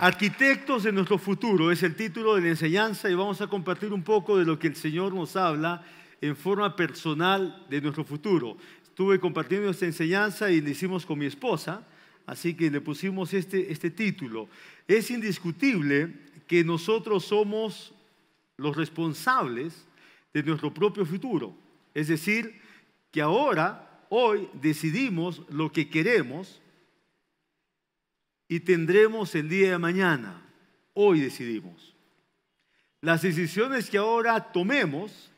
Arquitectos de nuestro futuro es el título de la enseñanza y vamos a compartir un poco de lo que el Señor nos habla en forma personal de nuestro futuro. Estuve compartiendo esta enseñanza y lo hicimos con mi esposa, así que le pusimos este, este título. Es indiscutible que nosotros somos los responsables de nuestro propio futuro. Es decir, que ahora, hoy, decidimos lo que queremos y tendremos el día de mañana. Hoy decidimos. Las decisiones que ahora tomemos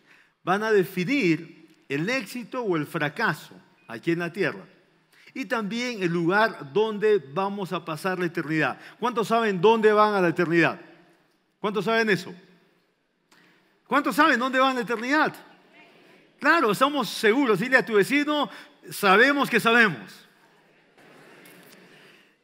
van a definir el éxito o el fracaso aquí en la tierra. Y también el lugar donde vamos a pasar la eternidad. ¿Cuántos saben dónde van a la eternidad? ¿Cuántos saben eso? ¿Cuántos saben dónde van a la eternidad? Claro, estamos seguros. Dile a tu vecino, sabemos que sabemos.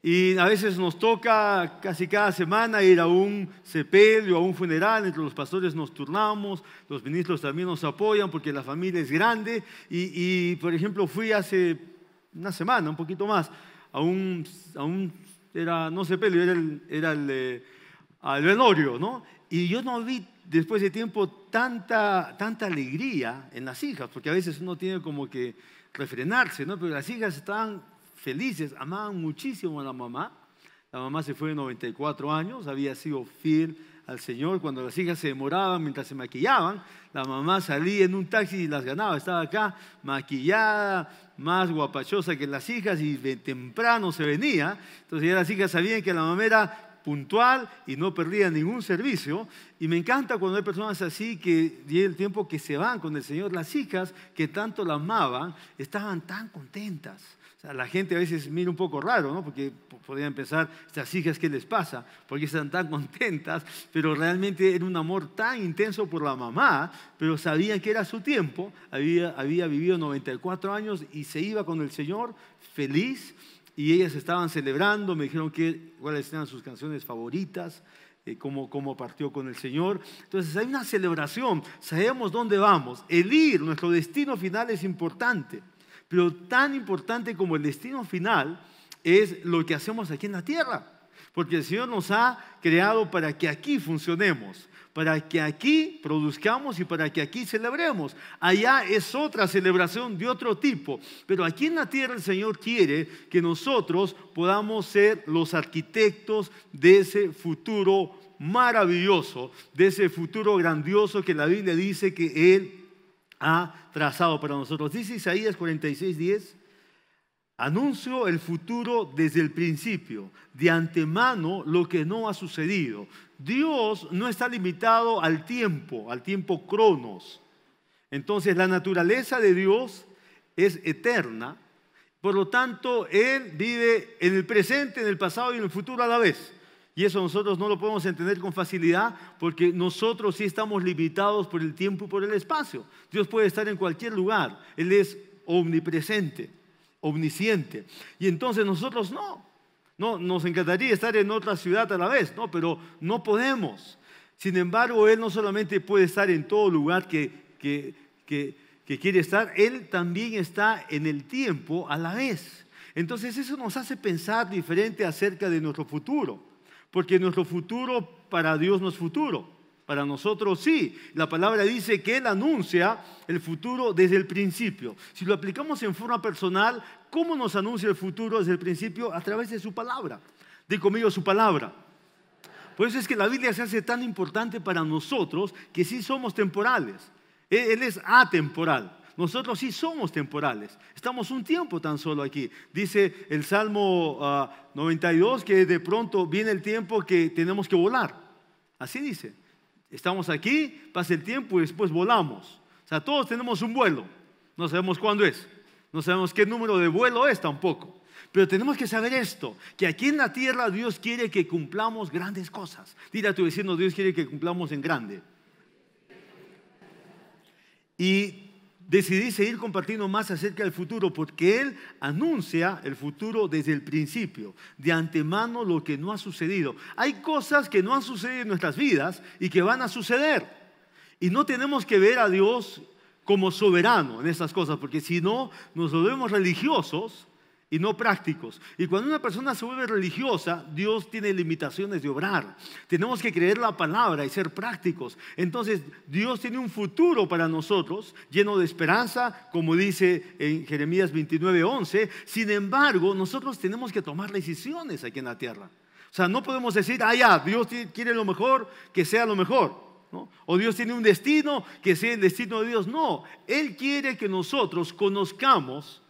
Y a veces nos toca casi cada semana ir a un sepelio, a un funeral, entre los pastores nos turnamos, los ministros también nos apoyan porque la familia es grande. Y, por ejemplo, fui hace una semana, un poquito más, a un, a un era, no sepelio, era el, era el, eh, velorio, ¿no? Y yo no vi después de tiempo tanta, tanta alegría en las hijas, porque a veces uno tiene como que refrenarse, ¿no? Pero las hijas estaban felices, amaban muchísimo a la mamá. La mamá se fue de 94 años, había sido fiel al Señor. Cuando las hijas se demoraban mientras se maquillaban, la mamá salía en un taxi y las ganaba. Estaba acá maquillada, más guapachosa que las hijas y de temprano se venía. Entonces ya las hijas sabían que la mamá era puntual y no perdía ningún servicio. Y me encanta cuando hay personas así que llega el tiempo que se van con el Señor. Las hijas que tanto la amaban estaban tan contentas la gente a veces mira un poco raro, ¿no? Porque podrían pensar, estas hijas, ¿qué les pasa? Porque están tan contentas, pero realmente era un amor tan intenso por la mamá, pero sabían que era su tiempo, había, había vivido 94 años y se iba con el Señor feliz y ellas estaban celebrando, me dijeron que, cuáles eran sus canciones favoritas, eh, cómo, cómo, partió con el Señor. Entonces hay una celebración, sabemos dónde vamos. El ir, nuestro destino final es importante. Pero tan importante como el destino final es lo que hacemos aquí en la tierra. Porque el Señor nos ha creado para que aquí funcionemos, para que aquí produzcamos y para que aquí celebremos. Allá es otra celebración de otro tipo. Pero aquí en la tierra el Señor quiere que nosotros podamos ser los arquitectos de ese futuro maravilloso, de ese futuro grandioso que la Biblia dice que Él ha trazado para nosotros. Dice Isaías 46, 10. Anuncio el futuro desde el principio, de antemano lo que no ha sucedido. Dios no está limitado al tiempo, al tiempo cronos. Entonces la naturaleza de Dios es eterna, por lo tanto Él vive en el presente, en el pasado y en el futuro a la vez. Y eso nosotros no lo podemos entender con facilidad porque nosotros sí estamos limitados por el tiempo y por el espacio. Dios puede estar en cualquier lugar. Él es omnipresente, omnisciente. Y entonces nosotros no. No, nos encantaría estar en otra ciudad a la vez, ¿no? pero no podemos. Sin embargo, Él no solamente puede estar en todo lugar que, que, que quiere estar, Él también está en el tiempo a la vez. Entonces eso nos hace pensar diferente acerca de nuestro futuro. Porque nuestro futuro para Dios no es futuro. Para nosotros sí. La palabra dice que Él anuncia el futuro desde el principio. Si lo aplicamos en forma personal, ¿cómo nos anuncia el futuro desde el principio? A través de su palabra. Di conmigo su palabra. Por eso es que la Biblia se hace tan importante para nosotros que sí somos temporales. Él es atemporal. Nosotros sí somos temporales. Estamos un tiempo tan solo aquí. Dice el Salmo 92 ah, que de pronto viene el tiempo que tenemos que volar. Así dice. Estamos aquí, pasa el tiempo y después volamos. O sea, todos tenemos un vuelo. No sabemos cuándo es. No sabemos qué número de vuelo es tampoco. Pero tenemos que saber esto, que aquí en la tierra Dios quiere que cumplamos grandes cosas. Dile a tu vecino, Dios quiere que cumplamos en grande. Y decidí seguir compartiendo más acerca del futuro porque Él anuncia el futuro desde el principio, de antemano lo que no ha sucedido. Hay cosas que no han sucedido en nuestras vidas y que van a suceder. Y no tenemos que ver a Dios como soberano en estas cosas, porque si no nos volvemos religiosos y no prácticos. Y cuando una persona se vuelve religiosa, Dios tiene limitaciones de obrar. Tenemos que creer la palabra y ser prácticos. Entonces, Dios tiene un futuro para nosotros lleno de esperanza, como dice en Jeremías 29, 11. Sin embargo, nosotros tenemos que tomar decisiones aquí en la tierra. O sea, no podemos decir, ah, ya, Dios quiere lo mejor, que sea lo mejor. O Dios tiene un destino, que sea el destino de Dios. No, Él quiere que nosotros conozcamos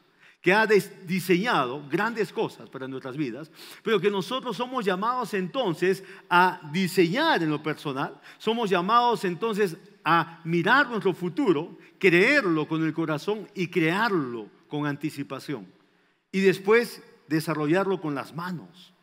que ha diseñado grandes cosas para nuestras vidas, pero que nosotros somos llamados entonces a diseñar en lo personal, somos llamados entonces a mirar nuestro futuro, creerlo con el corazón y crearlo con anticipación. Y después desarrollarlo con las manos.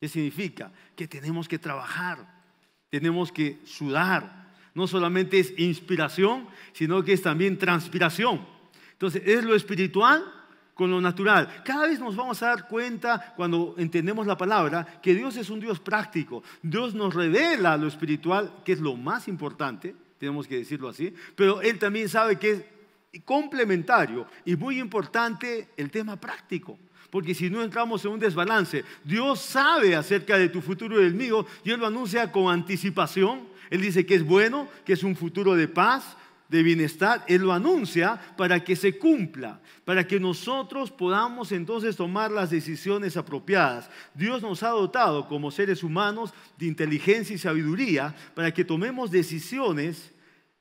¿Qué significa? Que tenemos que trabajar, tenemos que sudar. No solamente es inspiración, sino que es también transpiración. Entonces, es lo espiritual con lo natural. Cada vez nos vamos a dar cuenta cuando entendemos la palabra que Dios es un Dios práctico. Dios nos revela lo espiritual, que es lo más importante, tenemos que decirlo así, pero Él también sabe que es complementario y muy importante el tema práctico. Porque si no entramos en un desbalance, Dios sabe acerca de tu futuro y del mío, y Él lo anuncia con anticipación. Él dice que es bueno, que es un futuro de paz, de bienestar, Él lo anuncia para que se cumpla, para que nosotros podamos entonces tomar las decisiones apropiadas. Dios nos ha dotado como seres humanos de inteligencia y sabiduría para que tomemos decisiones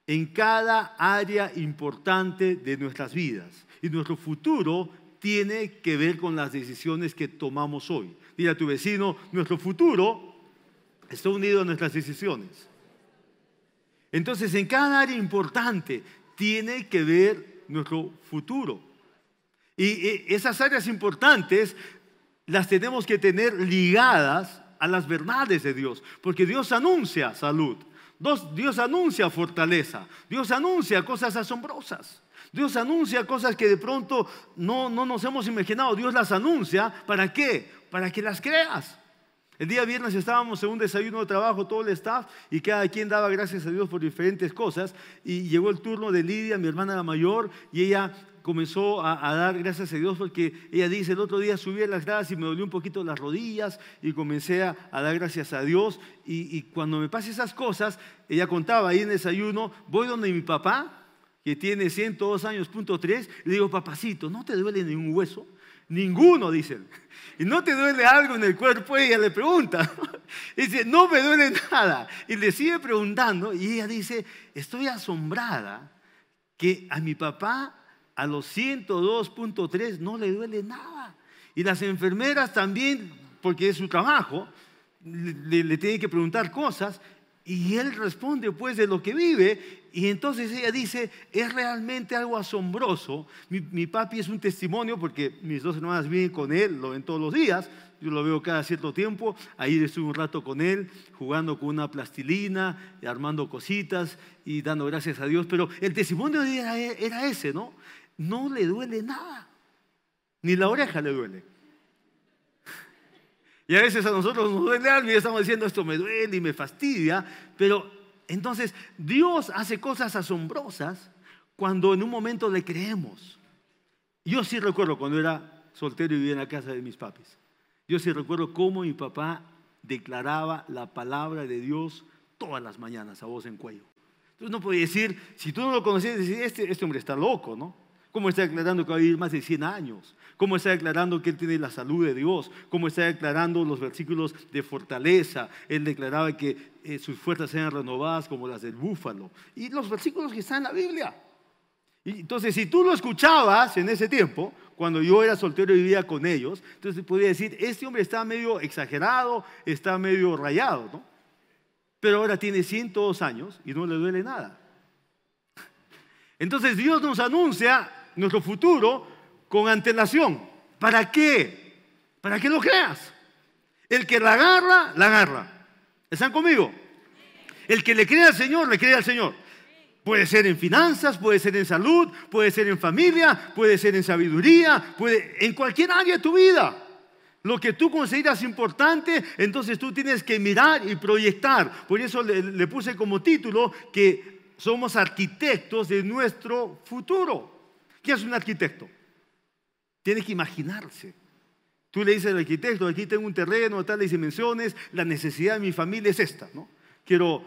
en cada área importante de nuestras vidas. Y nuestro futuro tiene que ver con las decisiones que tomamos hoy. Dile a tu vecino, nuestro futuro está unido a nuestras decisiones. Entonces, en cada área importante tiene que ver nuestro futuro. Y esas áreas importantes las tenemos que tener ligadas a las verdades de Dios, porque Dios anuncia salud, Dios anuncia fortaleza, Dios anuncia cosas asombrosas. Dios anuncia cosas que de pronto no, no nos hemos imaginado. Dios las anuncia. ¿Para qué? Para que las creas. El día viernes estábamos en un desayuno de trabajo, todo el staff, y cada quien daba gracias a Dios por diferentes cosas. Y llegó el turno de Lidia, mi hermana la mayor, y ella comenzó a, dar gracias a Dios porque ella dice, el otro día subí a las gradas y me dolió un poquito las rodillas y comencé a, dar gracias a Dios. Y, cuando me pasan esas cosas, ella contaba ahí en el desayuno, voy donde mi papá, que tiene 102 años, punto 3, y le digo, papacito, ¿no te duele ningún hueso? Ninguno, dicen. ¿Y no te duele algo en el cuerpo? Ella le pregunta. dice, no me duele nada. Y le sigue preguntando y ella dice, estoy asombrada que a mi papá a los 102.3 no le duele nada. Y las enfermeras también, porque es su trabajo, le, le tienen que preguntar cosas y él responde pues de lo que vive y entonces ella dice, es realmente algo asombroso. Mi, papi es un testimonio porque mis dos hermanas viven con él, lo ven todos los días, yo lo veo cada cierto tiempo, ahí estuve un rato con él, jugando con una plastilina, armando cositas y dando gracias a Dios, pero el testimonio era, era ese, ¿no? No le duele nada, ni la oreja le duele. Y a veces a nosotros nos duele algo y estamos diciendo esto me duele y me fastidia, pero entonces Dios hace cosas asombrosas cuando en un momento le creemos. Yo sí recuerdo cuando era soltero y vivía en la casa de mis papis. Yo sí recuerdo cómo mi papá declaraba la palabra de Dios todas las mañanas a voz en cuello. Entonces no podía decir, si tú no lo conocías, decir, este, este hombre está loco, ¿no? ¿Cómo está declarando que va a vivir más de 100 años? ¿Cómo está declarando que él tiene la salud de Dios? ¿Cómo está declarando los versículos de fortaleza? Él declaraba que eh, sus fuerzas sean renovadas como las del búfalo. Y los versículos que están en la Biblia. Entonces, si tú lo escuchabas en ese tiempo, cuando yo era soltero y vivía con ellos, entonces podía decir, este hombre está medio exagerado, está medio rayado, ¿no? Pero ahora tiene 102 años y no le duele nada. Entonces Dios nos anuncia nuestro futuro con antelación. ¿Para qué? Para que lo creas. El que la agarra, la agarra. ¿Están conmigo? El que le cree al Señor, le cree al Señor. Puede ser en finanzas, puede ser en salud, puede ser en familia, puede ser en sabiduría, puede en cualquier área de tu vida. Lo que tú consideras importante, entonces tú tienes que mirar y proyectar. Por eso le, le puse como título que somos arquitectos de nuestro futuro. ¿Qué es un arquitecto? Tiene que imaginarse. Tú le dices al arquitecto, aquí tengo un terreno de tales dimensiones, la necesidad de mi familia es esta, ¿no? Quiero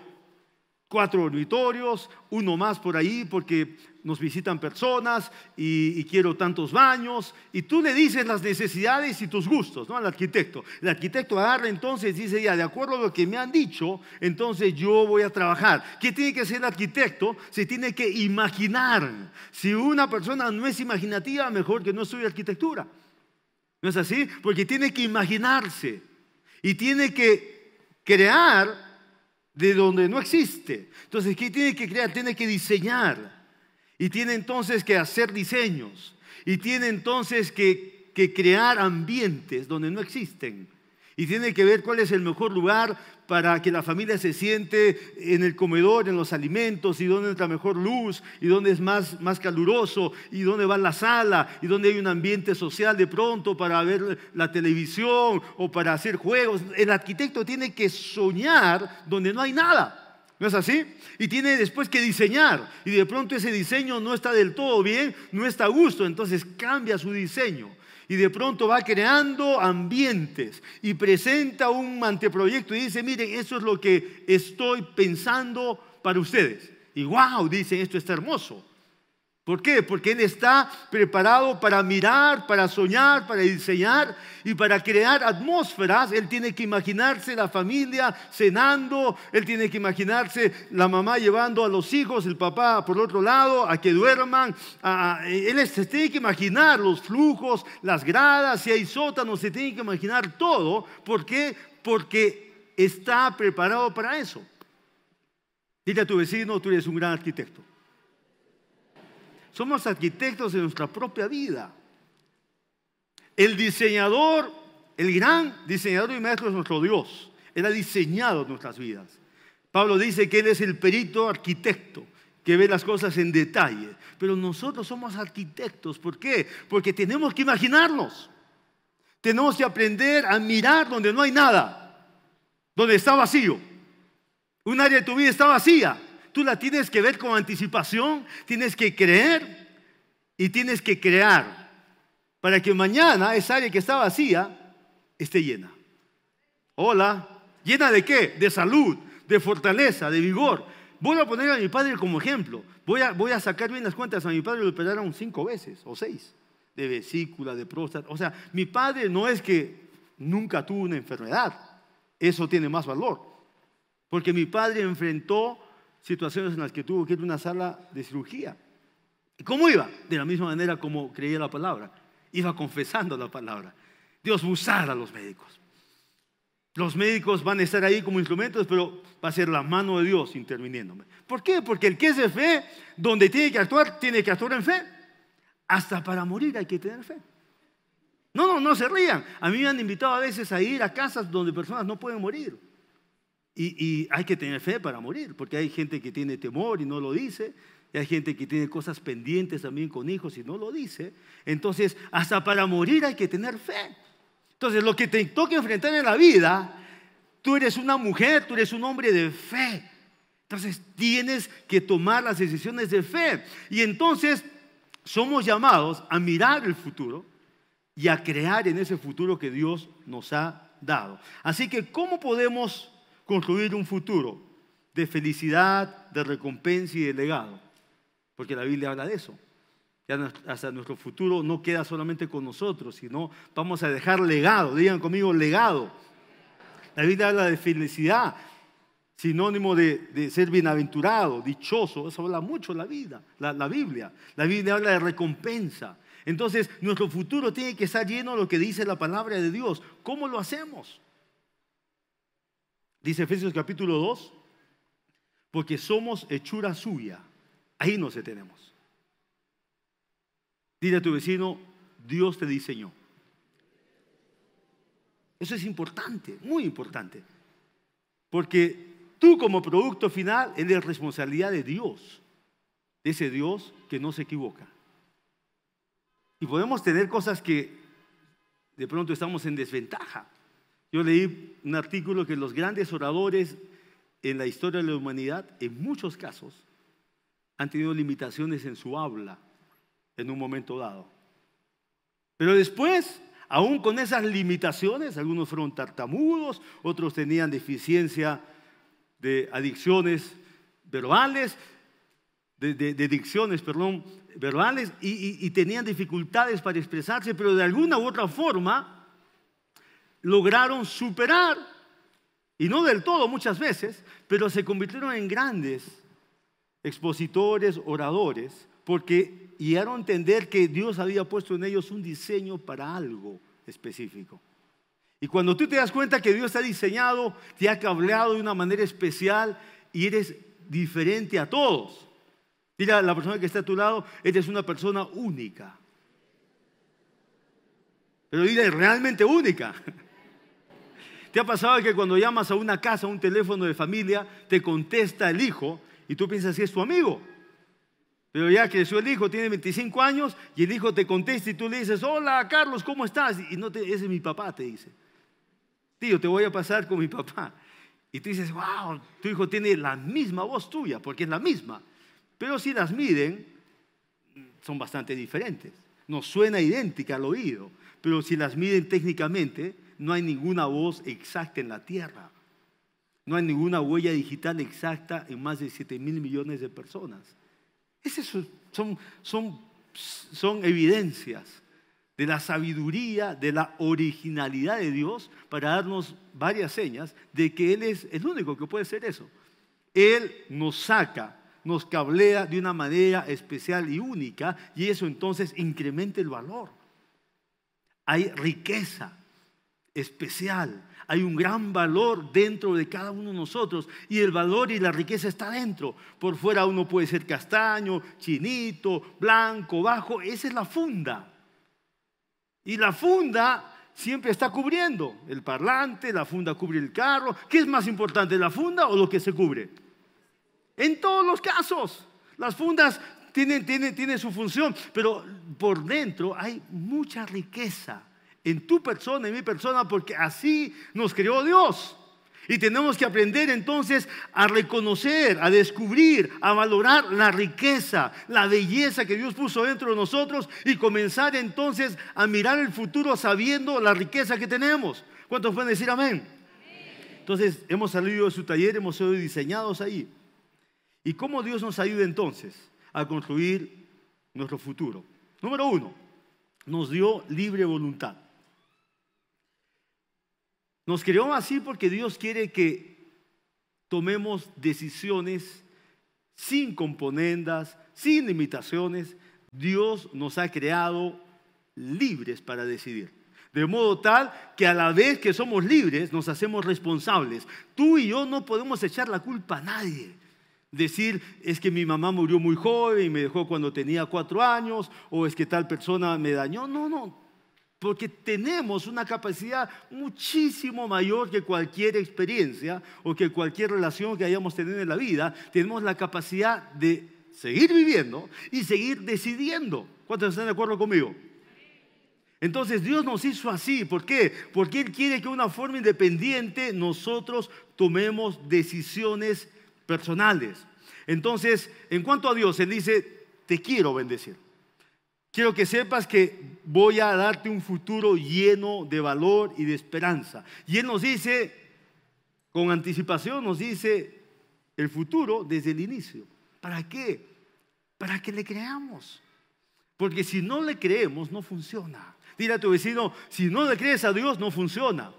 cuatro dormitorios, uno más por ahí porque nos visitan personas y, quiero tantos baños. Y tú le dices las necesidades y tus gustos ¿no? al arquitecto. El arquitecto agarra entonces dice, ya, de acuerdo a lo que me han dicho, entonces yo voy a trabajar. ¿Qué tiene que hacer el arquitecto? Se tiene que imaginar. Si una persona no es imaginativa, mejor que no estudie arquitectura. ¿No es así? Porque tiene que imaginarse y tiene que crear de donde no existe. Entonces, ¿qué tiene que crear? Tiene que diseñar. Y tiene entonces que hacer diseños. Y tiene entonces que, que crear ambientes donde no existen. Y tiene que ver cuál es el mejor lugar para que la familia se siente en el comedor, en los alimentos, y dónde entra mejor luz, y dónde es más, más caluroso, y dónde va la sala, y dónde hay un ambiente social de pronto para ver la televisión o para hacer juegos. El arquitecto tiene que soñar donde no hay nada. ¿No es así? Y tiene después que diseñar. Y de pronto ese diseño no está del todo bien, no está a gusto, entonces cambia su diseño y de pronto va creando ambientes y presenta un anteproyecto y dice, miren, eso es lo que estoy pensando para ustedes. Y wow, dicen, esto está hermoso. ¿Por qué? Porque Él está preparado para mirar, para soñar, para diseñar y para crear atmósferas. Él tiene que imaginarse la familia cenando, Él tiene que imaginarse la mamá llevando a los hijos, el papá por otro lado, a que duerman. él se tiene que imaginar los flujos, las gradas, si hay sótanos, se tiene que imaginar todo. ¿Por qué? Porque está preparado para eso. Dile a tu vecino, tú eres un gran arquitecto. Somos arquitectos de nuestra propia vida. El diseñador, el gran diseñador y maestro es nuestro Dios. Él ha diseñado nuestras vidas. Pablo dice que Él es el perito arquitecto que ve las cosas en detalle. Pero nosotros somos arquitectos. ¿Por qué? Porque tenemos que imaginarnos. Tenemos que aprender a mirar donde no hay nada, donde está vacío. Un área de tu vida está vacía tú la tienes que ver con anticipación, tienes que creer y tienes que crear para que mañana esa área que está vacía esté llena. Hola, ¿llena de qué? De salud, de fortaleza, de vigor. Voy a poner a mi padre como ejemplo. Voy a, voy a sacar bien las cuentas. A mi padre lo operaron cinco veces o seis de vesícula, de próstata. O sea, mi padre no es que nunca tuvo una enfermedad. Eso tiene más valor. Porque mi padre enfrentó situaciones en las que tuvo que ir a una sala de cirugía. ¿Cómo iba? De la misma manera como creía la palabra. Iba confesando la palabra. Dios usar a los médicos. Los médicos van a estar ahí como instrumentos, pero va a ser la mano de Dios interviniéndome. ¿Por qué? Porque el que es de fe, donde tiene que actuar, tiene que actuar en fe. Hasta para morir hay que tener fe. No, no, no se rían. A mí me han invitado a veces a ir a casas donde personas no pueden morir. Y, hay que tener fe para morir, porque hay gente que tiene temor y no lo dice, y hay gente que tiene cosas pendientes también con hijos y no lo dice. Entonces, hasta para morir hay que tener fe. Entonces, lo que te toca enfrentar en la vida, tú eres una mujer, tú eres un hombre de fe. Entonces, tienes que tomar las decisiones de fe. Y entonces, somos llamados a mirar el futuro y a crear en ese futuro que Dios nos ha dado. Así que, ¿cómo podemos construir un futuro de felicidad, de recompensa y de legado. Porque la Biblia habla de eso. Ya hasta nuestro futuro no queda solamente con nosotros, sino vamos a dejar legado. Digan conmigo, legado. La Biblia habla de felicidad, sinónimo de, ser bienaventurado, dichoso. Eso habla mucho la vida, la, la Biblia. La Biblia habla de recompensa. Entonces, nuestro futuro tiene que estar lleno de lo que dice la palabra de Dios. ¿Cómo lo hacemos? Dice Efesios capítulo 2, porque somos hechura suya. Ahí nos detenemos. Dile a tu vecino, Dios te diseñó. Eso es importante, muy importante. Porque tú como producto final eres responsabilidad de Dios, de ese Dios que no se equivoca. Y podemos tener cosas que de pronto estamos en desventaja. Yo leí un artículo que los grandes oradores en la historia de la humanidad, en muchos casos, han tenido limitaciones en su habla en un momento dado. Pero después aún con esas limitaciones, algunos fueron tartamudos, otros tenían deficiencia de adicciones verbales, de, de, dicciones, perdón, verbales, y, y tenían dificultades para expresarse, pero de alguna u otra forma lograron superar, y no del todo muchas veces, pero se convirtieron en grandes expositores, oradores, porque llegaron a entender que Dios había puesto en ellos un diseño para algo específico. Y cuando tú te das cuenta que Dios ha diseñado, te ha cableado de una manera especial y eres diferente a todos. Dile a la persona que está a tu lado, eres una persona única. Pero dile, realmente única. ¿Te ha pasado que cuando llamas a una casa, a un teléfono de familia, te contesta el hijo y tú piensas que es tu amigo? Pero ya creció el hijo, tiene 25 años y el hijo te contesta y tú le dices, hola Carlos, ¿cómo estás? Y no te, ese es mi papá, te dice. Tío, te voy a pasar con mi papá. Y tú dices, wow, tu hijo tiene la misma voz tuya, porque es la misma. Pero si las miden, son bastante diferentes. No suena idéntica al oído, pero si las miden técnicamente, no hay ninguna voz exacta en la tierra. No hay ninguna huella digital exacta en más de 7 mil millones de personas. Esas son, son, son evidencias de la sabiduría, de la originalidad de Dios para darnos varias señas de que Él es el único que puede hacer eso. Él nos saca, nos cablea de una manera especial y única y eso entonces incrementa el valor. Hay riqueza especial, hay un gran valor dentro de cada uno de nosotros y el valor y la riqueza está dentro. Por fuera uno puede ser castaño, chinito, blanco, bajo, esa es la funda. Y la funda siempre está cubriendo el parlante, la funda cubre el carro. ¿Qué es más importante, la funda o lo que se cubre? En todos los casos, las fundas tienen, tienen, tienen su función, pero por dentro hay mucha riqueza en tu persona, en mi persona, porque así nos creó Dios. Y tenemos que aprender entonces a reconocer, a descubrir, a valorar la riqueza, la belleza que Dios puso dentro de nosotros y comenzar entonces a mirar el futuro sabiendo la riqueza que tenemos. ¿Cuántos pueden decir amén? Entonces hemos salido de su taller, hemos sido diseñados ahí. ¿Y cómo Dios nos ayuda entonces a construir nuestro futuro? Número uno, nos dio libre voluntad. Nos creó así porque Dios quiere que tomemos decisiones sin componendas, sin limitaciones. Dios nos ha creado libres para decidir. De modo tal que a la vez que somos libres nos hacemos responsables. Tú y yo no podemos echar la culpa a nadie. Decir, es que mi mamá murió muy joven y me dejó cuando tenía cuatro años, o es que tal persona me dañó. No, no, porque tenemos una capacidad muchísimo mayor que cualquier experiencia o que cualquier relación que hayamos tenido en la vida. Tenemos la capacidad de seguir viviendo y seguir decidiendo. ¿Cuántos están de acuerdo conmigo? Entonces Dios nos hizo así. ¿Por qué? Porque Él quiere que de una forma independiente nosotros tomemos decisiones personales. Entonces, en cuanto a Dios, Él dice, te quiero bendecir. Quiero que sepas que voy a darte un futuro lleno de valor y de esperanza. Y Él nos dice, con anticipación, nos dice el futuro desde el inicio. ¿Para qué? Para que le creamos. Porque si no le creemos, no funciona. Dile a tu vecino, si no le crees a Dios, no funciona.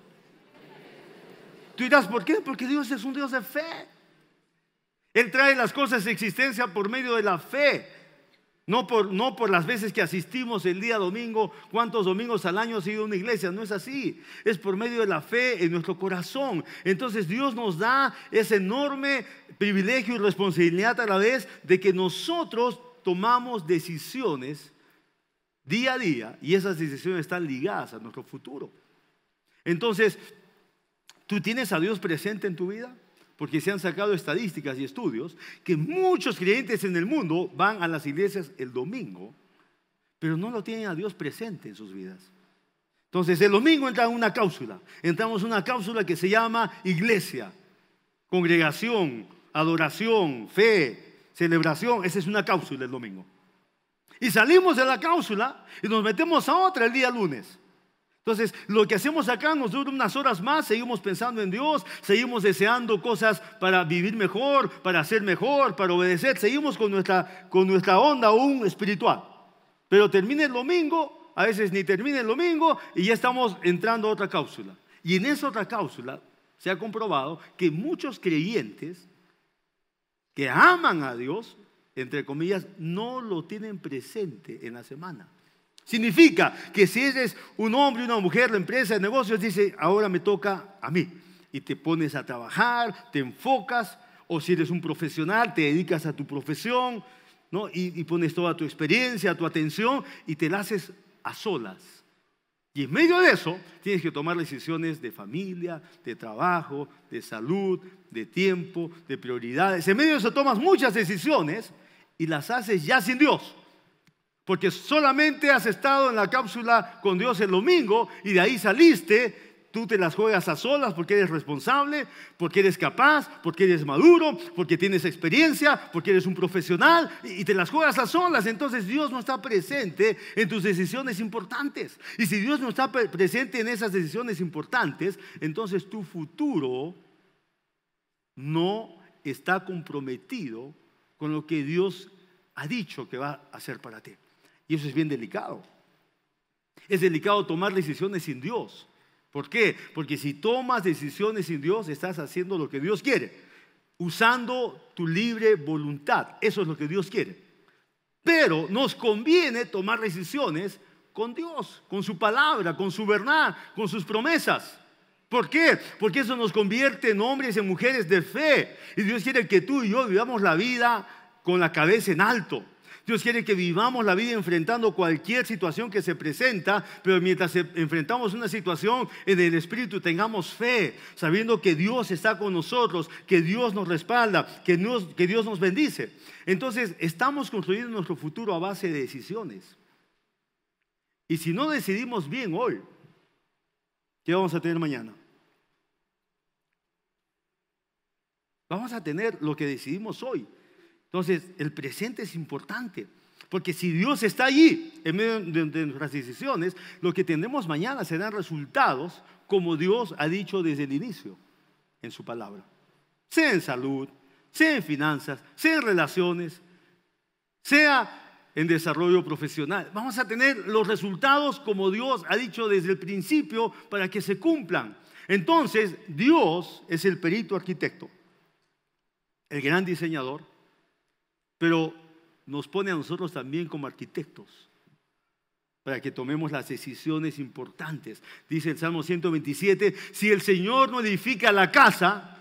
Tú dirás, ¿por qué? Porque Dios es un Dios de fe. Él trae las cosas de existencia por medio de la fe. No por, no por las veces que asistimos el día domingo, cuántos domingos al año ha sido una iglesia, no es así. Es por medio de la fe en nuestro corazón. Entonces Dios nos da ese enorme privilegio y responsabilidad a la vez de que nosotros tomamos decisiones día a día y esas decisiones están ligadas a nuestro futuro. Entonces, ¿tú tienes a Dios presente en tu vida? Porque se han sacado estadísticas y estudios que muchos creyentes en el mundo van a las iglesias el domingo, pero no lo tienen a Dios presente en sus vidas. Entonces el domingo entra en una cápsula, entramos en una cápsula que se llama iglesia, congregación, adoración, fe, celebración, esa es una cápsula el domingo. Y salimos de la cápsula y nos metemos a otra el día lunes. Entonces, lo que hacemos acá nos dura unas horas más, seguimos pensando en Dios, seguimos deseando cosas para vivir mejor, para ser mejor, para obedecer, seguimos con nuestra, con nuestra onda aún espiritual. Pero termina el domingo, a veces ni termina el domingo y ya estamos entrando a otra cápsula. Y en esa otra cápsula se ha comprobado que muchos creyentes que aman a Dios, entre comillas, no lo tienen presente en la semana. Significa que si eres un hombre, una mujer, la empresa, de negocios, dice, ahora me toca a mí. Y te pones a trabajar, te enfocas, o si eres un profesional, te dedicas a tu profesión, ¿no? y, y pones toda tu experiencia, tu atención, y te la haces a solas. Y en medio de eso, tienes que tomar decisiones de familia, de trabajo, de salud, de tiempo, de prioridades. En medio de eso tomas muchas decisiones y las haces ya sin Dios. Porque solamente has estado en la cápsula con Dios el domingo y de ahí saliste. Tú te las juegas a solas porque eres responsable, porque eres capaz, porque eres maduro, porque tienes experiencia, porque eres un profesional y te las juegas a solas. Entonces Dios no está presente en tus decisiones importantes. Y si Dios no está presente en esas decisiones importantes, entonces tu futuro no está comprometido con lo que Dios ha dicho que va a hacer para ti. Y eso es bien delicado. Es delicado tomar decisiones sin Dios. ¿Por qué? Porque si tomas decisiones sin Dios, estás haciendo lo que Dios quiere, usando tu libre voluntad. Eso es lo que Dios quiere. Pero nos conviene tomar decisiones con Dios, con su palabra, con su verdad, con sus promesas. ¿Por qué? Porque eso nos convierte en hombres y en mujeres de fe. Y Dios quiere que tú y yo vivamos la vida con la cabeza en alto. Dios quiere que vivamos la vida enfrentando cualquier situación que se presenta, pero mientras enfrentamos una situación en el Espíritu tengamos fe, sabiendo que Dios está con nosotros, que Dios nos respalda, que Dios, que Dios nos bendice. Entonces, estamos construyendo nuestro futuro a base de decisiones. Y si no decidimos bien hoy, ¿qué vamos a tener mañana? Vamos a tener lo que decidimos hoy. Entonces, el presente es importante. Porque si Dios está allí en medio de, nuestras decisiones, lo que tendremos mañana serán resultados como Dios ha dicho desde el inicio en su palabra. Sea en salud, sea en finanzas, sea en relaciones, sea en desarrollo profesional. Vamos a tener los resultados como Dios ha dicho desde el principio para que se cumplan. Entonces, Dios es el perito arquitecto, el gran diseñador, pero nos pone a nosotros también como arquitectos para que tomemos las decisiones importantes. Dice el Salmo 127, si el Señor no edifica la casa,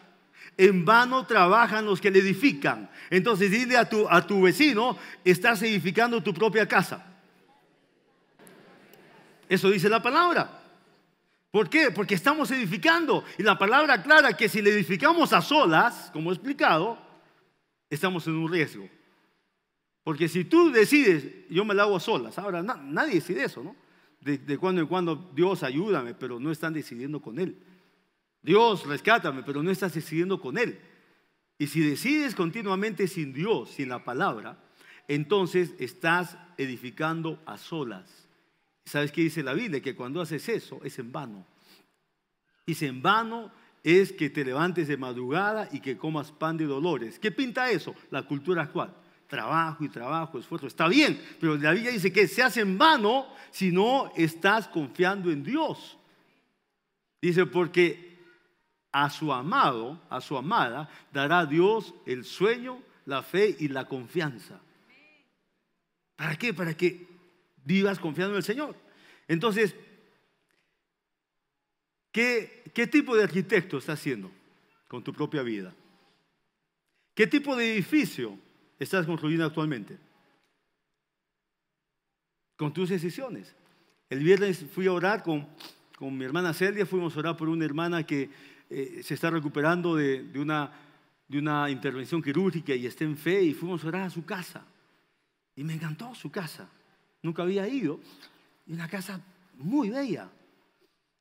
en vano trabajan los que le edifican. Entonces dile a tu, a tu vecino, estás edificando tu propia casa. Eso dice la palabra. ¿Por qué? Porque estamos edificando. Y la palabra aclara que si le edificamos a solas, como he explicado, estamos en un riesgo. Porque si tú decides, yo me la hago a solas, ahora nadie decide eso, ¿no? De, cuando en cuando, Dios ayúdame, pero no están decidiendo con Él. Dios rescátame, pero no estás decidiendo con Él. Y si decides continuamente sin Dios, sin la palabra, entonces estás edificando a solas. ¿Sabes qué dice la Biblia? Que cuando haces eso es en vano. Dice en vano es que te levantes de madrugada y que comas pan de dolores. ¿Qué pinta eso? La cultura actual trabajo y trabajo, esfuerzo. Está bien, pero la Biblia dice que se hace en vano si no estás confiando en Dios. Dice, porque a su amado, a su amada, dará Dios el sueño, la fe y la confianza. ¿Para qué? Para que vivas confiando en el Señor. Entonces, ¿qué, qué tipo de arquitecto estás haciendo con tu propia vida? ¿Qué tipo de edificio estás construyendo actualmente? Con tus decisiones. El viernes fui a orar con, con mi hermana Celia, fuimos a orar por una hermana que eh, se está recuperando de, de, una, de una intervención quirúrgica y está en fe y fuimos a orar a su casa. Y me encantó su casa. Nunca había ido. Y una casa muy bella.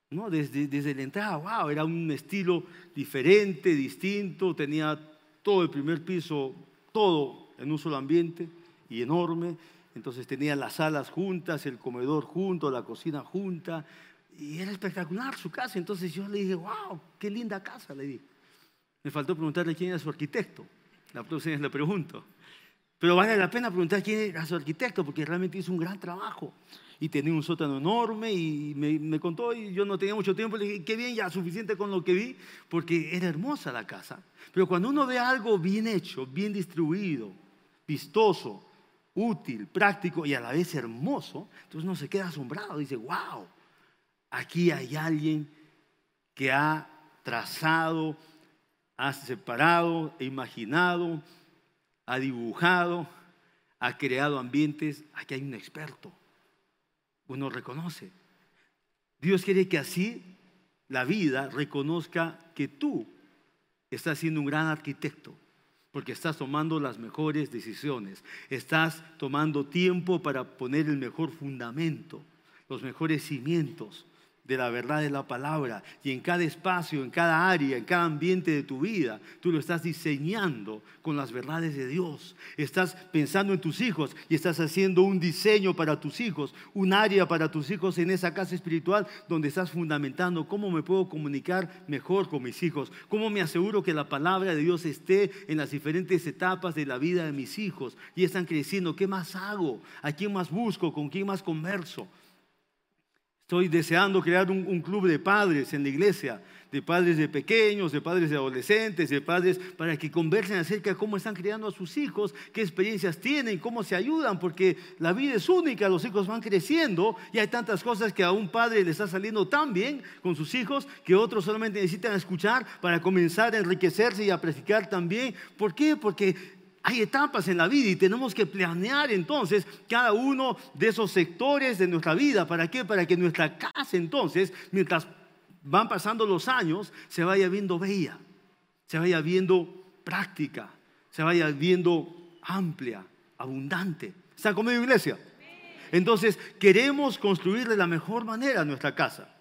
¿no? Desde, desde la entrada, wow, era un estilo diferente, distinto, tenía todo el primer piso, todo en un solo ambiente y enorme. Entonces tenía las salas juntas, el comedor junto, la cocina junta. Y era espectacular su casa. Entonces yo le dije, wow, qué linda casa, le dije. Me faltó preguntarle quién era su arquitecto. La próxima vez le pregunto. Pero vale la pena preguntar quién era su arquitecto, porque realmente hizo un gran trabajo. Y tenía un sótano enorme y me, me, contó, y yo no tenía mucho tiempo, le dije, qué bien, ya suficiente con lo que vi, porque era hermosa la casa. Pero cuando uno ve algo bien hecho, bien distribuido, vistoso, útil, práctico y a la vez hermoso, entonces uno se queda asombrado, dice, wow, aquí hay alguien que ha trazado, ha separado, e imaginado, ha dibujado, ha creado ambientes, aquí hay un experto. Uno reconoce. Dios quiere que así la vida reconozca que tú estás siendo un gran arquitecto, porque estás tomando las mejores decisiones, estás tomando tiempo para poner el mejor fundamento, los mejores cimientos de la verdad de la palabra. Y en cada espacio, en cada área, en cada ambiente de tu vida, tú lo estás diseñando con las verdades de Dios. Estás pensando en tus hijos y estás haciendo un diseño para tus hijos, un área para tus hijos en esa casa espiritual donde estás fundamentando cómo me puedo comunicar mejor con mis hijos, cómo me aseguro que la palabra de Dios esté en las diferentes etapas de la vida de mis hijos y están creciendo. ¿Qué más hago? ¿A quién más busco? ¿Con quién más converso? Estoy deseando crear un, club de padres en la iglesia, de padres de pequeños, de padres de adolescentes, de padres para que conversen acerca de cómo están criando a sus hijos, qué experiencias tienen, cómo se ayudan, porque la vida es única, los hijos van creciendo y hay tantas cosas que a un padre le está saliendo tan bien con sus hijos que otros solamente necesitan escuchar para comenzar a enriquecerse y a practicar también. ¿Por qué? Porque hay etapas en la vida y tenemos que planear entonces cada uno de esos sectores de nuestra vida. ¿Para qué? Para que nuestra casa entonces, mientras van pasando los años, se vaya viendo bella, se vaya viendo práctica, se vaya viendo amplia, abundante. ¿Están conmigo, iglesia? Entonces, queremos construir de la mejor manera nuestra casa.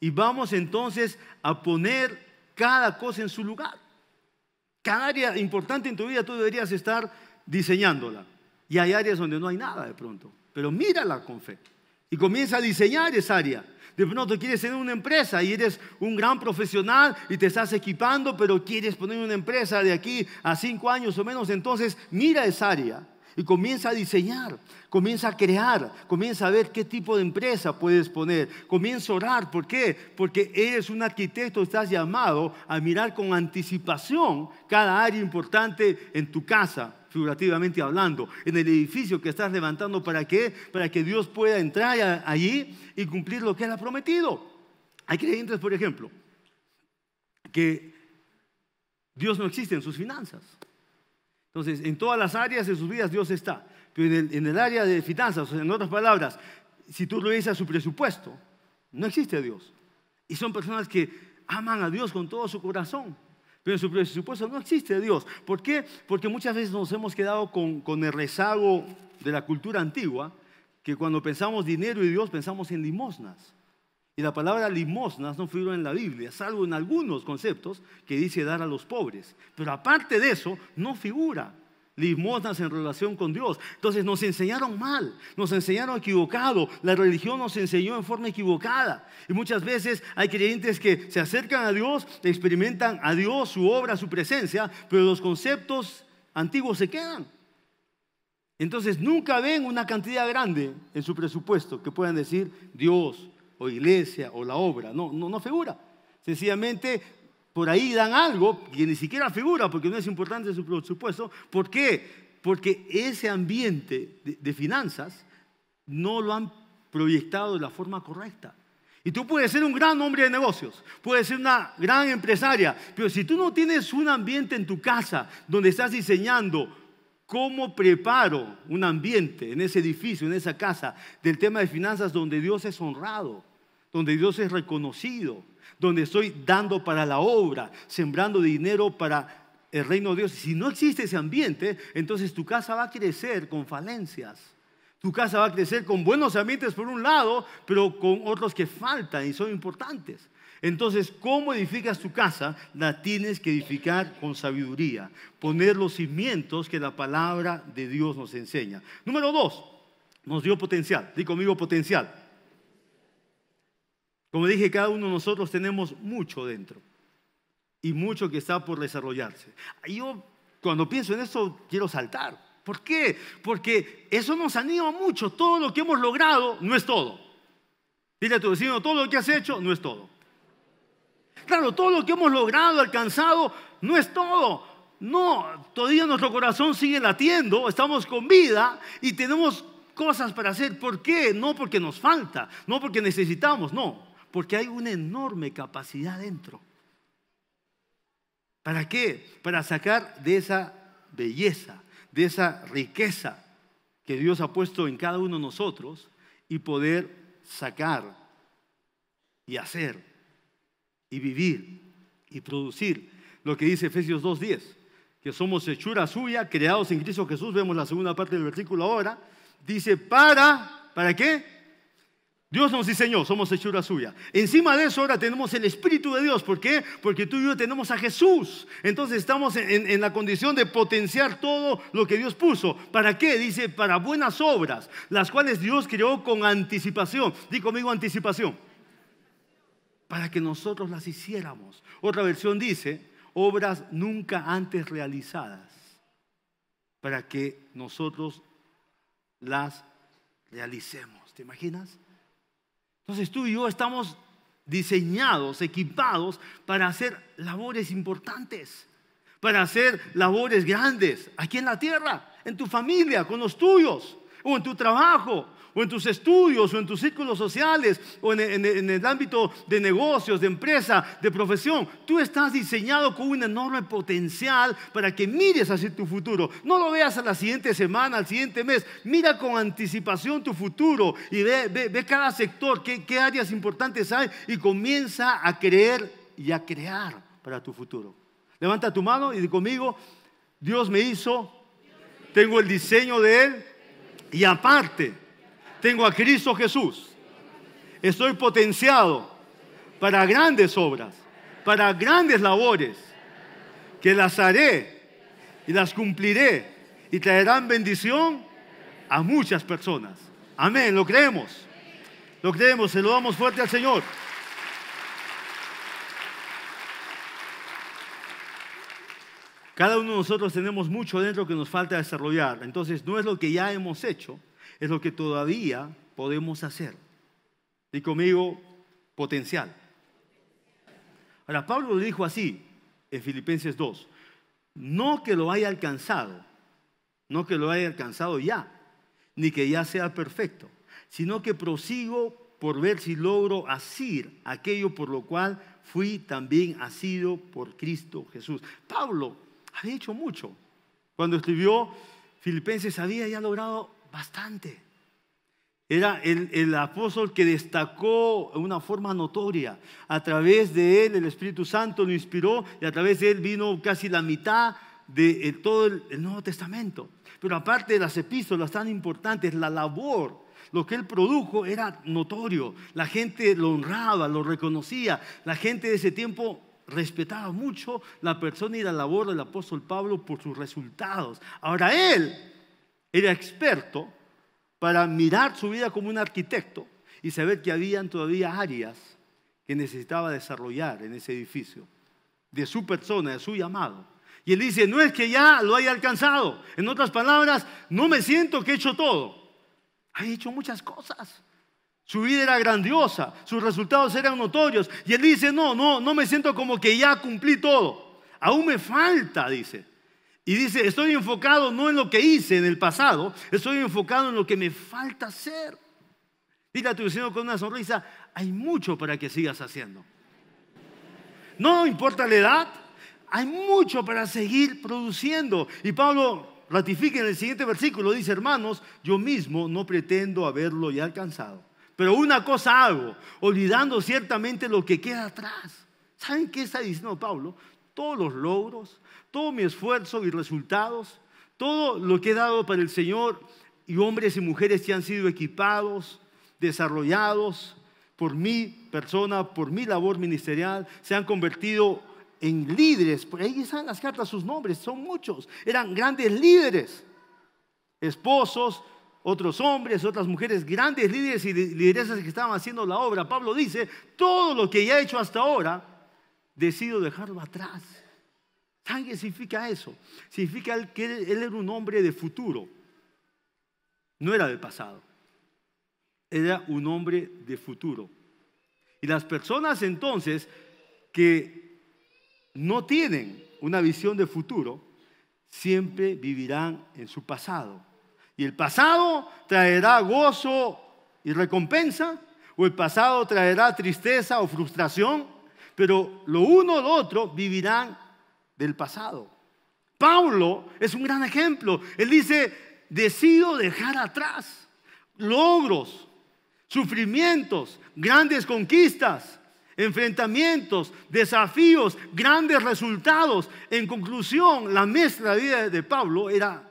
Y vamos entonces a poner cada cosa en su lugar. Cada área importante en tu vida tú deberías estar diseñándola. Y hay áreas donde no hay nada de pronto. Pero mírala con fe. Y comienza a diseñar esa área. De pronto quieres tener una empresa y eres un gran profesional y te estás equipando, pero quieres poner una empresa de aquí a cinco años o menos. Entonces mira esa área y comienza a diseñar, comienza a crear, comienza a ver qué tipo de empresa puedes poner, comienza a orar. ¿Por qué? Porque eres un arquitecto, estás llamado a mirar con anticipación cada área importante en tu casa, figurativamente hablando, en el edificio que estás levantando. ¿Para qué? Para que Dios pueda entrar allí y cumplir lo que Él ha prometido. Hay creyentes, por ejemplo, que Dios no existe en sus finanzas. Entonces, en todas las áreas de sus vidas Dios está. Pero en el, área de finanzas, en otras palabras, si tú revisas su presupuesto, no existe Dios. Y son personas que aman a Dios con todo su corazón. Pero en su presupuesto no existe Dios. ¿Por qué? Porque muchas veces nos hemos quedado con, con el rezago de la cultura antigua, que cuando pensamos dinero y Dios pensamos en limosnas. Y la palabra limosnas no figura en la Biblia, salvo en algunos conceptos que dice dar a los pobres. Pero aparte de eso, no figura limosnas en relación con Dios. Entonces nos enseñaron mal, nos enseñaron equivocado, la religión nos enseñó en forma equivocada. Y muchas veces hay creyentes que se acercan a Dios, experimentan a Dios, su obra, su presencia, pero los conceptos antiguos se quedan. Entonces nunca ven una cantidad grande en su presupuesto que puedan decir Dios, o iglesia o la obra. No, no, no figura. Sencillamente por ahí dan algo que ni siquiera figura porque no es importante su presupuesto. ¿Por qué? Porque ese ambiente de, de finanzas no lo han proyectado de la forma correcta. Y tú puedes ser un gran hombre de negocios, puedes ser una gran empresaria, pero si tú no tienes un ambiente en tu casa donde estás diseñando ¿Cómo preparo un ambiente en ese edificio, en esa casa, del tema de finanzas donde Dios es honrado? Donde Dios es reconocido, donde estoy dando para la obra, sembrando dinero para el reino de Dios. Si no existe ese ambiente, entonces tu casa va a crecer con falencias. Tu casa va a crecer con buenos ambientes por un lado, pero con otros que faltan y son importantes. Entonces, ¿cómo edificas tu casa? La tienes que edificar con sabiduría, poner los cimientos que la palabra de Dios nos enseña. Número dos, nos dio potencial. Di conmigo potencial. Como dije, cada uno de nosotros tenemos mucho dentro y mucho que está por desarrollarse. Yo cuando pienso en eso quiero saltar. ¿Por qué? Porque eso nos anima mucho. Todo lo que hemos logrado no es todo. Dile a tu vecino, todo lo que has hecho no es todo. Claro, todo lo que hemos logrado, alcanzado, no es todo. No, todavía nuestro corazón sigue latiendo, estamos con vida y tenemos cosas para hacer. ¿Por qué? No porque nos falta, no porque necesitamos, no, porque hay una enorme capacidad dentro. ¿Para qué? Para sacar de esa belleza, de esa riqueza que Dios ha puesto en cada uno de nosotros y poder sacar y hacer y vivir y producir lo que dice Efesios 2.10, que somos hechura suya, creados en Cristo Jesús, vemos la segunda parte del versículo ahora, dice para, ¿para qué? Dios nos diseñó, somos hechura suya. Encima de eso ahora tenemos el Espíritu de Dios. ¿Por qué? Porque tú y yo tenemos a Jesús. Entonces estamos en, la condición de potenciar todo lo que Dios puso. ¿Para qué? Dice, para buenas obras, las cuales Dios creó con anticipación. Di conmigo anticipación. Para que nosotros las hiciéramos. Otra versión dice, obras nunca antes realizadas. Para que nosotros las realicemos. ¿Te imaginas? Entonces tú y yo estamos diseñados, equipados para hacer labores importantes, para hacer labores grandes aquí en la tierra, en tu familia, con los tuyos, o en tu trabajo, o en tus estudios, o en tus círculos sociales, o en, el ámbito de negocios, de empresa, de profesión. Tú estás diseñado con un enorme potencial para que mires hacia tu futuro. No lo veas a la siguiente semana, al siguiente mes. Mira con anticipación tu futuro y ve, ve, cada sector, qué, qué áreas importantes hay y comienza a creer y a crear para tu futuro. Levanta tu mano y di conmigo, Dios me hizo, tengo el diseño de Él y aparte tengo a Cristo Jesús. Estoy potenciado para grandes obras, para grandes labores, que las haré y las cumpliré y traerán bendición a muchas personas. Amén, lo creemos. Lo creemos, se lo damos fuerte al Señor. Cada uno de nosotros tenemos mucho dentro que nos falta desarrollar. Entonces, no es lo que ya hemos hecho, es lo que todavía podemos hacer. Y conmigo, potencial. Ahora, Pablo lo dijo así en Filipenses 2. No que lo haya alcanzado, no que lo haya alcanzado ya, ni que ya sea perfecto, sino que prosigo por ver si logro asir aquello por lo cual fui también asido por Cristo Jesús. Pablo había hecho mucho. Cuando escribió Filipenses había ya logrado bastante. Era el, apóstol que destacó de una forma notoria. A través de él el Espíritu Santo lo inspiró y a través de él vino casi la mitad de eh, todo el, el Nuevo Testamento. Pero aparte de las epístolas tan importantes, la labor, lo que él produjo era notorio. La gente lo honraba, lo reconocía. La gente de ese tiempo respetaba mucho la persona y la labor del apóstol Pablo por sus resultados. Ahora él era experto para mirar su vida como un arquitecto y saber que habían todavía áreas que necesitaba desarrollar en ese edificio, de su persona, de su llamado. Y él dice, no es que ya lo haya alcanzado. En otras palabras, no me siento que he hecho todo. Ha hecho muchas cosas. Su vida era grandiosa, sus resultados eran notorios. Y él dice, no, no, no me siento como que ya cumplí todo. Aún me falta, dice. Y dice, estoy enfocado no en lo que hice en el pasado, estoy enfocado en lo que me falta hacer. Dile a tu vecino con una sonrisa, hay mucho para que sigas haciendo. No importa la edad, hay mucho para seguir produciendo. Y Pablo ratifica en el siguiente versículo, dice, hermanos, yo mismo no pretendo haberlo ya alcanzado. Pero una cosa hago, olvidando ciertamente lo que queda atrás. ¿Saben qué está diciendo Pablo? Todos los logros, todo mi esfuerzo y resultados, todo lo que he dado para el Señor y hombres y mujeres que han sido equipados, desarrollados por mi persona, por mi labor ministerial, se han convertido en líderes. Por ahí están las cartas sus nombres, son muchos. Eran grandes líderes, esposos, otros hombres, otras mujeres, grandes líderes y lideresas que estaban haciendo la obra. Pablo dice, todo lo que ya he hecho hasta ahora, decido dejarlo atrás. ¿Saben qué significa eso? Significa que él era un hombre de futuro, no era del pasado, era un hombre de futuro. Y las personas entonces que no tienen una visión de futuro, siempre vivirán en su pasado. Y el pasado traerá gozo y recompensa, o el pasado traerá tristeza o frustración, pero lo uno o lo otro vivirán del pasado. Pablo es un gran ejemplo. Él dice, decido dejar atrás logros, sufrimientos, grandes conquistas, enfrentamientos, desafíos, grandes resultados. En conclusión, la mezcla de vida de Pablo era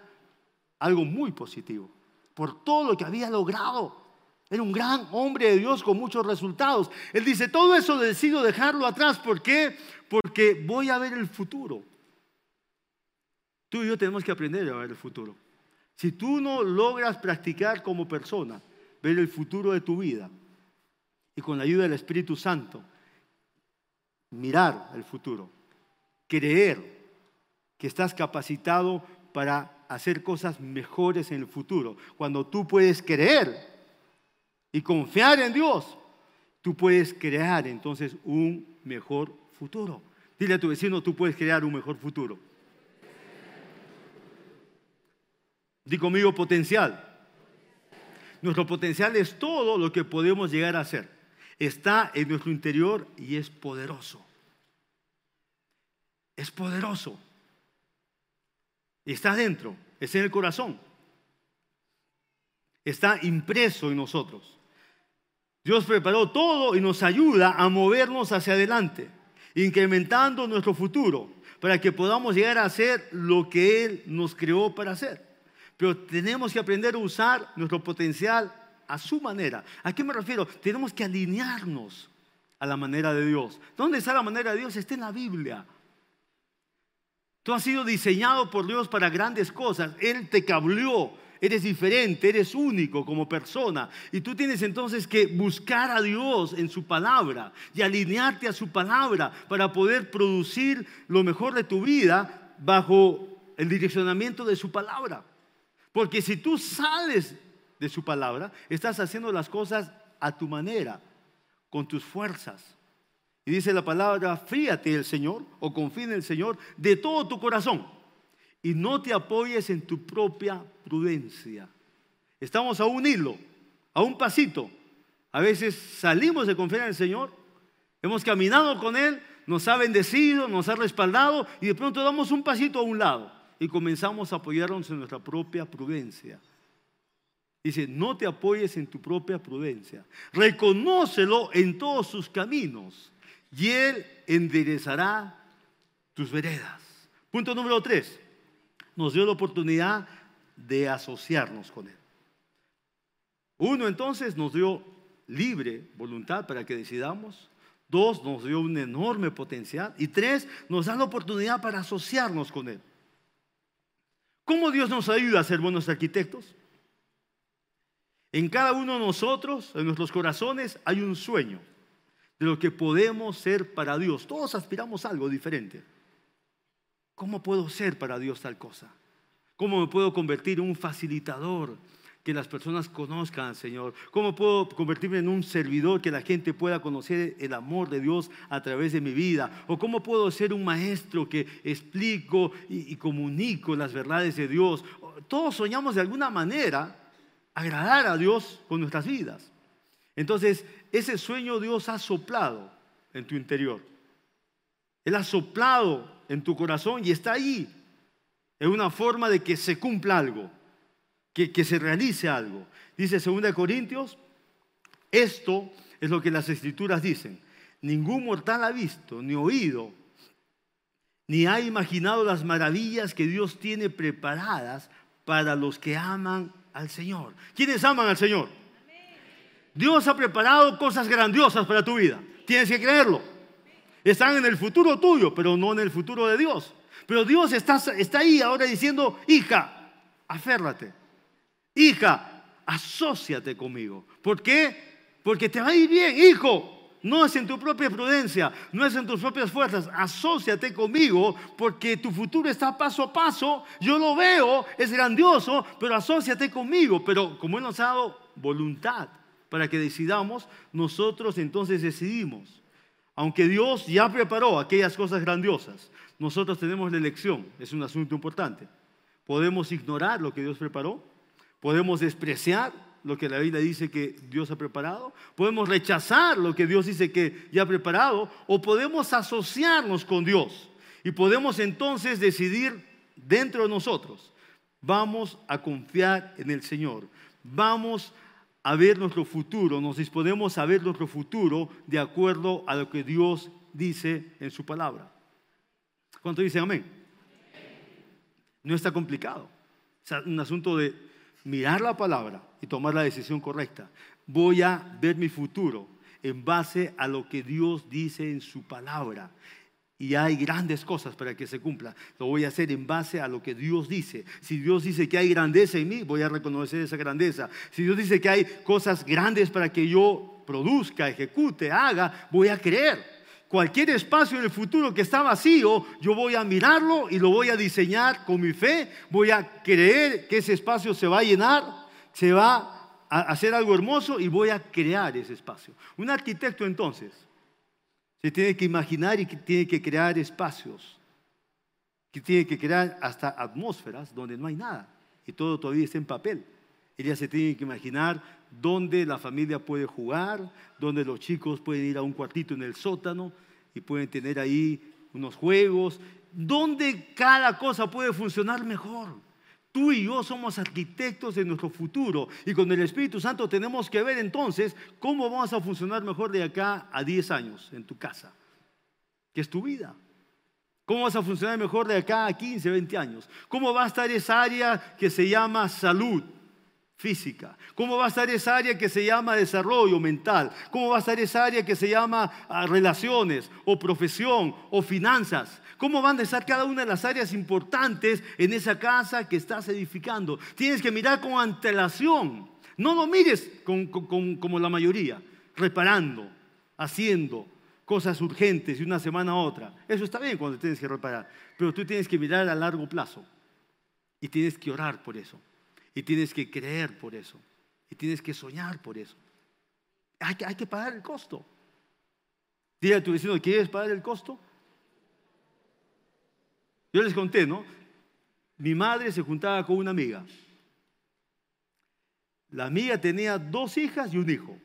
algo muy positivo por todo lo que había logrado. Era un gran hombre de Dios con muchos resultados. Él dice, todo eso decido dejarlo atrás. ¿Por qué? Porque voy a ver el futuro. Tú y yo tenemos que aprender a ver el futuro. Si tú no logras practicar como persona, ver el futuro de tu vida, y con la ayuda del Espíritu Santo, mirar el futuro, creer que estás capacitado para hacer cosas mejores en el futuro. Cuando tú puedes creer y confiar en Dios, tú puedes crear entonces un mejor futuro. Dile a tu vecino, tú puedes crear un mejor futuro. Di conmigo potencial. Nuestro potencial es todo lo que podemos llegar a ser. Está en nuestro interior y es poderoso. Es poderoso. Y está adentro, es en el corazón. Está impreso en nosotros. Dios preparó todo y nos ayuda a movernos hacia adelante, incrementando nuestro futuro para que podamos llegar a hacer lo que Él nos creó para hacer. Pero tenemos que aprender a usar nuestro potencial a su manera. ¿A qué me refiero? Tenemos que alinearnos a la manera de Dios. ¿Dónde está la manera de Dios? Está en la Biblia. Tú has sido diseñado por Dios para grandes cosas. Él te cableó. Eres diferente, eres único como persona. Y tú tienes entonces que buscar a Dios en su palabra y alinearte a su palabra para poder producir lo mejor de tu vida bajo el direccionamiento de su palabra. Porque si tú sales de su palabra, estás haciendo las cosas a tu manera, con tus fuerzas. Y dice la palabra, fíate el Señor o confía en el Señor de todo tu corazón y no te apoyes en tu propia prudencia. Estamos a un hilo, a un pasito. A veces salimos de confiar en el Señor, hemos caminado con Él, nos ha bendecido, nos ha respaldado y de pronto damos un pasito a un lado y comenzamos a apoyarnos en nuestra propia prudencia. Dice, no te apoyes en tu propia prudencia. Reconócelo en todos sus caminos y Él enderezará tus veredas. Punto número tres, nos dio la oportunidad de asociarnos con Él. Uno, entonces, nos dio libre voluntad para que decidamos. Dos, nos dio un enorme potencial. Y tres, nos da la oportunidad para asociarnos con Él. ¿Cómo Dios nos ayuda a ser buenos arquitectos? En cada uno de nosotros, en nuestros corazones, hay un sueño de lo que podemos ser para Dios. Todos aspiramos a algo diferente. ¿Cómo puedo ser para Dios tal cosa? ¿Cómo me puedo convertir en un facilitador que las personas conozcan al Señor? ¿Cómo puedo convertirme en un servidor que la gente pueda conocer el amor de Dios a través de mi vida? ¿O cómo puedo ser un maestro que explico y, y comunico las verdades de Dios? Todos soñamos de alguna manera agradar a Dios con nuestras vidas. Entonces, ese sueño Dios ha soplado en tu interior. Él ha soplado en tu corazón y está ahí. Es una forma de que se cumpla algo, que, que se realice algo. Dice 2 Corintios, esto es lo que las escrituras dicen. Ningún mortal ha visto, ni oído, ni ha imaginado las maravillas que Dios tiene preparadas para los que aman al Señor. ¿Quiénes aman al Señor? Dios ha preparado cosas grandiosas para tu vida. Tienes que creerlo. Están en el futuro tuyo, pero no en el futuro de Dios. Pero Dios está, ahí ahora diciendo, hija, aférrate. Hija, asóciate conmigo. ¿Por qué? Porque te va a ir bien, hijo. No es en tu propia prudencia, no es en tus propias fuerzas. Asociate conmigo porque tu futuro está paso a paso. Yo lo veo, es grandioso, pero asóciate conmigo. Pero como Él nos ha dado voluntad para que decidamos, nosotros entonces decidimos. Aunque Dios ya preparó aquellas cosas grandiosas, nosotros tenemos la elección. Es un asunto importante. Podemos ignorar lo que Dios preparó, podemos despreciar lo que la Biblia dice que Dios ha preparado, podemos rechazar lo que Dios dice que ya ha preparado, o podemos asociarnos con Dios y podemos entonces decidir dentro de nosotros, vamos a confiar en el Señor, vamos a ver nuestro futuro, nos disponemos a ver nuestro futuro de acuerdo a lo que Dios dice en su palabra. ¿Cuánto dicen amén? No está complicado. Es un asunto de mirar la palabra y tomar la decisión correcta. Voy a ver mi futuro en base a lo que Dios dice en su palabra. Y hay grandes cosas para que se cumpla. Lo voy a hacer en base a lo que Dios dice. Si Dios dice que hay grandeza en mí, voy a reconocer esa grandeza. Si Dios dice que hay cosas grandes para que yo produzca, ejecute, haga, voy a creer cualquier espacio en el futuro que está vacío, yo voy a mirarlo y lo voy a diseñar con mi fe, voy a creer que ese espacio se va a llenar, se va a hacer algo hermoso y voy a crear ese espacio. Un arquitecto entonces se tiene que imaginar y tiene que crear espacios, que tiene que crear hasta atmósferas donde no hay nada y todo todavía está en papel. Ella se tiene que imaginar donde la familia puede jugar, donde los chicos pueden ir a un cuartito en el sótano y pueden tener ahí unos juegos, donde cada cosa puede funcionar mejor. Tú y yo somos arquitectos de nuestro futuro y con el Espíritu Santo tenemos que ver entonces cómo vamos a funcionar mejor de acá a 10 años en tu casa, que es tu vida. ¿Cómo vas a funcionar mejor de acá a 15, 20 años? ¿Cómo va a estar esa área que se llama salud? Física? ¿Cómo va a estar esa área que se llama desarrollo mental? ¿Cómo va a estar esa área que se llama ah, relaciones o profesión o finanzas? ¿Cómo van a estar cada una de las áreas importantes en esa casa que estás edificando? Tienes que mirar con antelación. No lo mires como la mayoría, reparando, haciendo cosas urgentes de una semana a otra. Eso está bien cuando tienes que reparar, pero tú tienes que mirar a largo plazo y tienes que orar por eso. Y tienes que creer por eso. Y tienes que soñar por eso. Hay que, hay que pagar el costo. Dile a tu vecino, ¿quieres pagar el costo? Yo les conté, ¿no? Mi madre se juntaba con una amiga. La amiga tenía dos hijas y un hijo.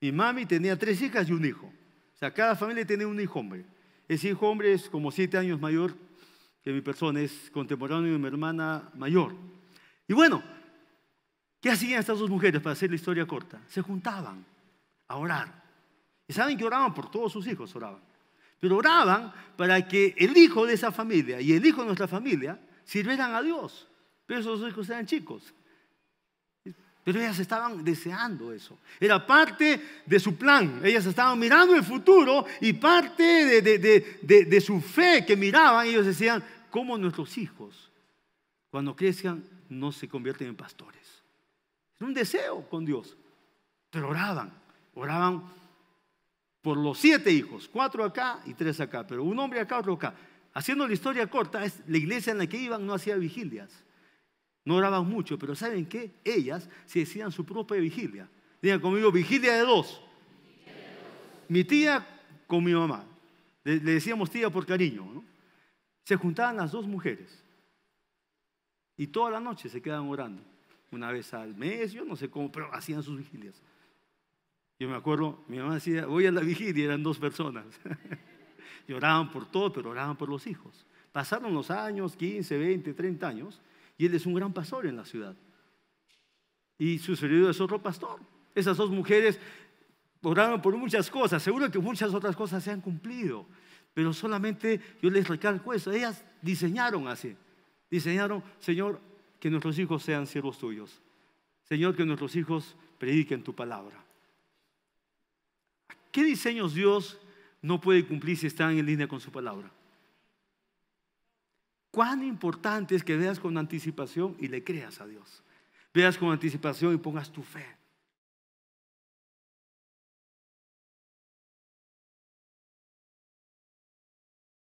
Mi mami tenía tres hijas y un hijo. O sea, cada familia tenía un hijo hombre. Ese hijo hombre es como siete años mayor que mi persona, es contemporáneo de mi hermana mayor. Y bueno, ¿qué hacían estas dos mujeres para hacer la historia corta? Se juntaban a orar. Y saben que oraban por todos sus hijos, oraban. Pero oraban para que el hijo de esa familia y el hijo de nuestra familia sirvieran a Dios. Pero esos hijos eran chicos. Pero ellas estaban deseando eso. Era parte de su plan. Ellas estaban mirando el futuro y parte de, de su fe que miraban. Ellos decían, ¿cómo nuestros hijos, cuando crezcan, no se convierten en pastores. Es un deseo con Dios. Pero oraban, oraban por los siete hijos, cuatro acá y tres acá, pero un hombre acá, otro acá. Haciendo la historia corta, la iglesia en la que iban no hacía vigilias. No oraban mucho, pero ¿saben qué? Ellas se decían su propia vigilia. Digan conmigo, vigilia de dos. Mi tía con mi mamá. Le, decíamos tía por cariño. Se juntaban las dos mujeres y toda la noche se quedaban orando. Una vez al mes, yo no sé cómo, pero hacían sus vigilias. Yo me acuerdo, mi mamá decía, voy a la vigilia, eran dos personas. y oraban por todo, pero oraban por los hijos. Pasaron los años, 15, 20, 30 años, y él es un gran pastor en la ciudad. Y su marido es otro pastor. Esas dos mujeres oraron por muchas cosas, seguro que muchas otras cosas se han cumplido, pero solamente yo les recalco eso, ellas diseñaron así. Diseñaron, Señor, que nuestros hijos sean siervos tuyos. Señor, que nuestros hijos prediquen tu palabra. ¿Qué diseños Dios no puede cumplir si están en línea con su palabra? Cuán importante es que veas con anticipación y le creas a Dios. veas con anticipación y pongas tu fe.